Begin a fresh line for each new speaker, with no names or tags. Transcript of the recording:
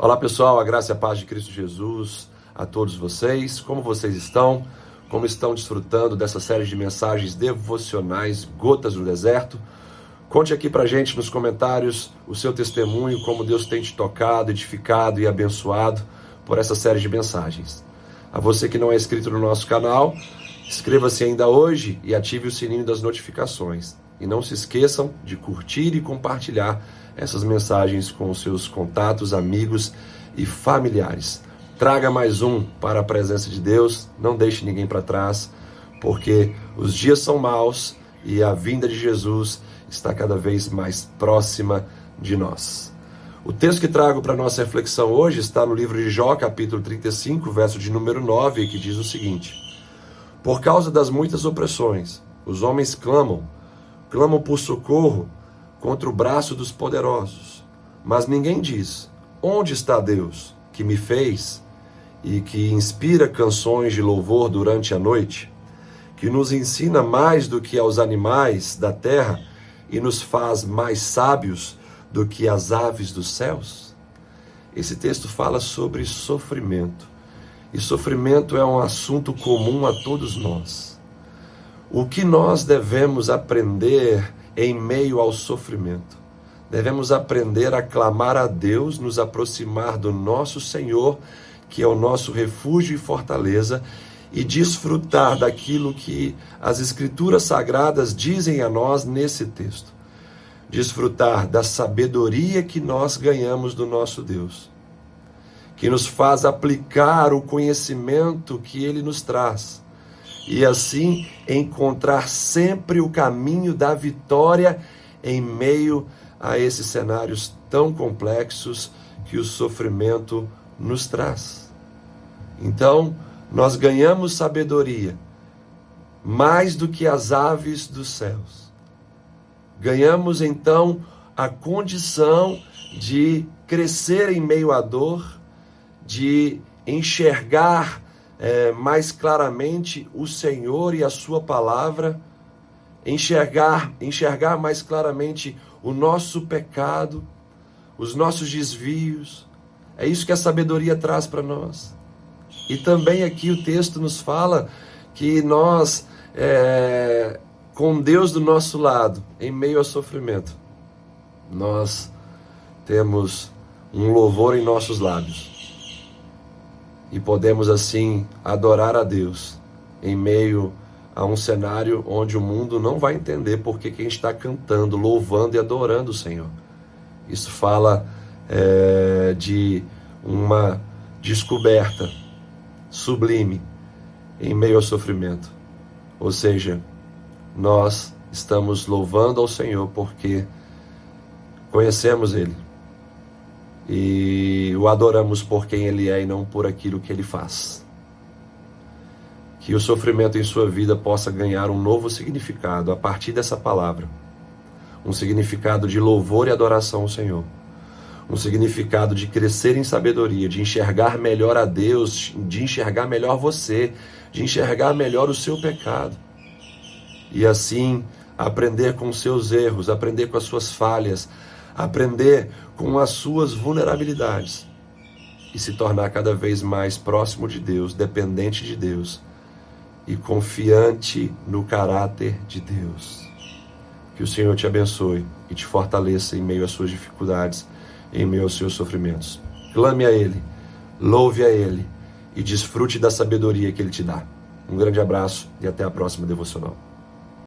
Olá pessoal, a graça e a paz de Cristo Jesus a todos vocês. Como vocês estão? Como estão desfrutando dessa série de mensagens devocionais Gotas no Deserto? Conte aqui pra gente nos comentários o seu testemunho, como Deus tem te tocado, edificado e abençoado por essa série de mensagens. A você que não é inscrito no nosso canal, inscreva-se ainda hoje e ative o sininho das notificações. E não se esqueçam de curtir e compartilhar essas mensagens com os seus contatos, amigos e familiares. Traga mais um para a presença de Deus, não deixe ninguém para trás, porque os dias são maus e a vinda de Jesus está cada vez mais próxima de nós. O texto que trago para nossa reflexão hoje está no livro de Jó, capítulo 35, verso de número 9, que diz o seguinte: Por causa das muitas opressões, os homens clamam, clamam por socorro contra o braço dos poderosos. Mas ninguém diz: Onde está Deus que me fez e que inspira canções de louvor durante a noite, que nos ensina mais do que aos animais da terra e nos faz mais sábios do que as aves dos céus? Esse texto fala sobre sofrimento. E sofrimento é um assunto comum a todos nós. O que nós devemos aprender em meio ao sofrimento. Devemos aprender a clamar a Deus, nos aproximar do nosso Senhor, que é o nosso refúgio e fortaleza, e desfrutar daquilo que as Escrituras Sagradas dizem a nós nesse texto. Desfrutar da sabedoria que nós ganhamos do nosso Deus, que nos faz aplicar o conhecimento que Ele nos traz e assim encontrar sempre o caminho da vitória em meio a esses cenários tão complexos que o sofrimento nos traz. Então, nós ganhamos sabedoria mais do que as aves dos céus. Ganhamos então a condição de crescer em meio à dor, de enxergar é, mais claramente o Senhor e a Sua palavra, enxergar, enxergar mais claramente o nosso pecado, os nossos desvios. É isso que a sabedoria traz para nós. E também aqui o texto nos fala que nós, é, com Deus do nosso lado, em meio ao sofrimento, nós temos um louvor em nossos lábios e podemos assim adorar a Deus em meio a um cenário onde o mundo não vai entender porque quem está cantando, louvando e adorando o Senhor. Isso fala é, de uma descoberta sublime em meio ao sofrimento. Ou seja, nós estamos louvando ao Senhor porque conhecemos Ele e o adoramos por quem Ele é e não por aquilo que Ele faz. Que o sofrimento em sua vida possa ganhar um novo significado a partir dessa palavra. Um significado de louvor e adoração ao Senhor. Um significado de crescer em sabedoria, de enxergar melhor a Deus, de enxergar melhor você, de enxergar melhor o seu pecado. E assim aprender com os seus erros, aprender com as suas falhas, aprender com as suas vulnerabilidades e se tornar cada vez mais próximo de Deus, dependente de Deus e confiante no caráter de Deus. Que o Senhor te abençoe e te fortaleça em meio às suas dificuldades, em meio aos seus sofrimentos. Clame a Ele, louve a Ele e desfrute da sabedoria que Ele te dá. Um grande abraço e até a próxima devocional.